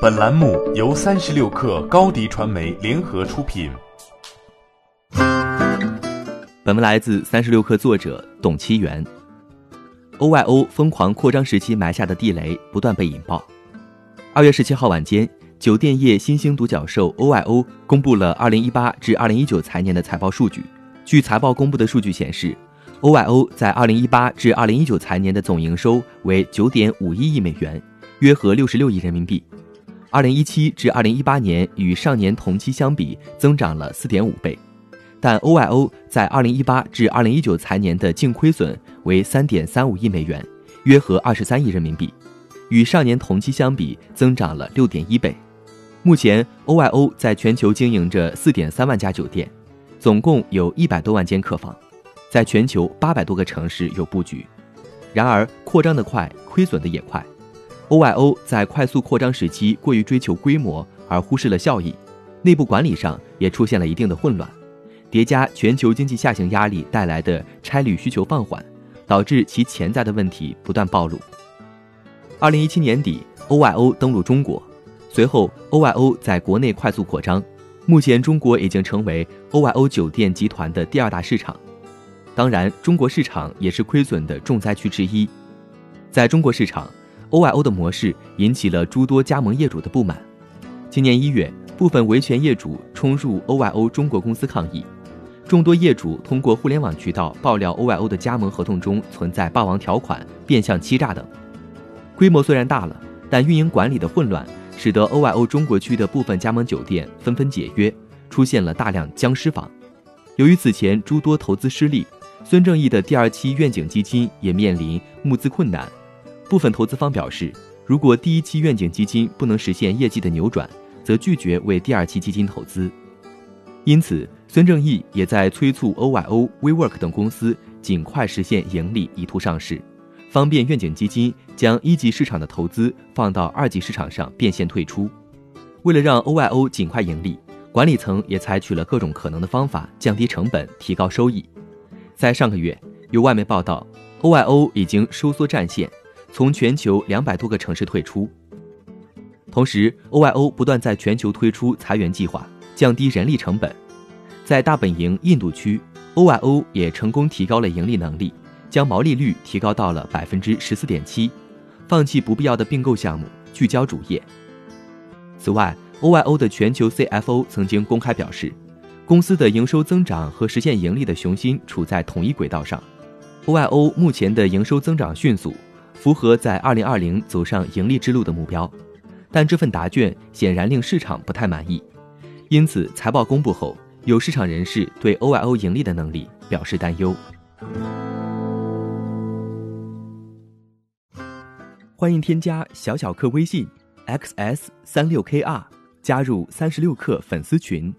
本栏目由三十六氪高低传媒联合出品。本文来自三十六氪作者董其元。OYO 疯狂扩张时期埋下的地雷不断被引爆。二月十七号晚间，酒店业新兴独角兽 OYO 公布了二零一八至二零一九财年的财报数据。据财报公布的数据显示，OYO 在二零一八至二零一九财年的总营收为九点五一亿美元。约合六十六亿人民币，二零一七至二零一八年与上年同期相比增长了四点五倍，但 OYO 在二零一八至二零一九财年的净亏损为三点三五亿美元，约合二十三亿人民币，与上年同期相比增长了六点一倍。目前，OYO 在全球经营着四点三万家酒店，总共有一百多万间客房，在全球八百多个城市有布局。然而，扩张的快，亏损的也快。OYO 在快速扩张时期过于追求规模，而忽视了效益，内部管理上也出现了一定的混乱，叠加全球经济下行压力带来的差旅需求放缓，导致其潜在的问题不断暴露。二零一七年底，OYO 登陆中国，随后 OYO 在国内快速扩张，目前中国已经成为 OYO 酒店集团的第二大市场。当然，中国市场也是亏损的重灾区之一，在中国市场。OYO 的模式引起了诸多加盟业主的不满。今年一月，部分维权业主冲入 OYO 中国公司抗议，众多业主通过互联网渠道爆料 OYO 的加盟合同中存在霸王条款、变相欺诈等。规模虽然大了，但运营管理的混乱，使得 OYO 中国区的部分加盟酒店纷纷解约，出现了大量僵尸房。由于此前诸多投资失利，孙正义的第二期愿景基金也面临募资困难。部分投资方表示，如果第一期愿景基金不能实现业绩的扭转，则拒绝为第二期基金投资。因此，孙正义也在催促 OYO、WeWork 等公司尽快实现盈利，以图上市，方便愿景基金将一级市场的投资放到二级市场上变现退出。为了让 OYO 尽快盈利，管理层也采取了各种可能的方法降低成本、提高收益。在上个月，有外媒报道，OYO 已经收缩战线。从全球两百多个城市退出，同时，OYO 不断在全球推出裁员计划，降低人力成本。在大本营印度区，OYO 也成功提高了盈利能力，将毛利率提高到了百分之十四点七，放弃不必要的并购项目，聚焦主业。此外，OYO 的全球 CFO 曾经公开表示，公司的营收增长和实现盈利的雄心处在同一轨道上。OYO 目前的营收增长迅速。符合在二零二零走上盈利之路的目标，但这份答卷显然令市场不太满意，因此财报公布后，有市场人士对 OYO 盈利的能力表示担忧。欢迎添加小小客微信 xs 三六 kr 加入三十六氪粉丝群。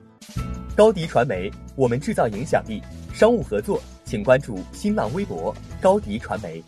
高迪传媒，我们制造影响力。商务合作，请关注新浪微博高迪传媒。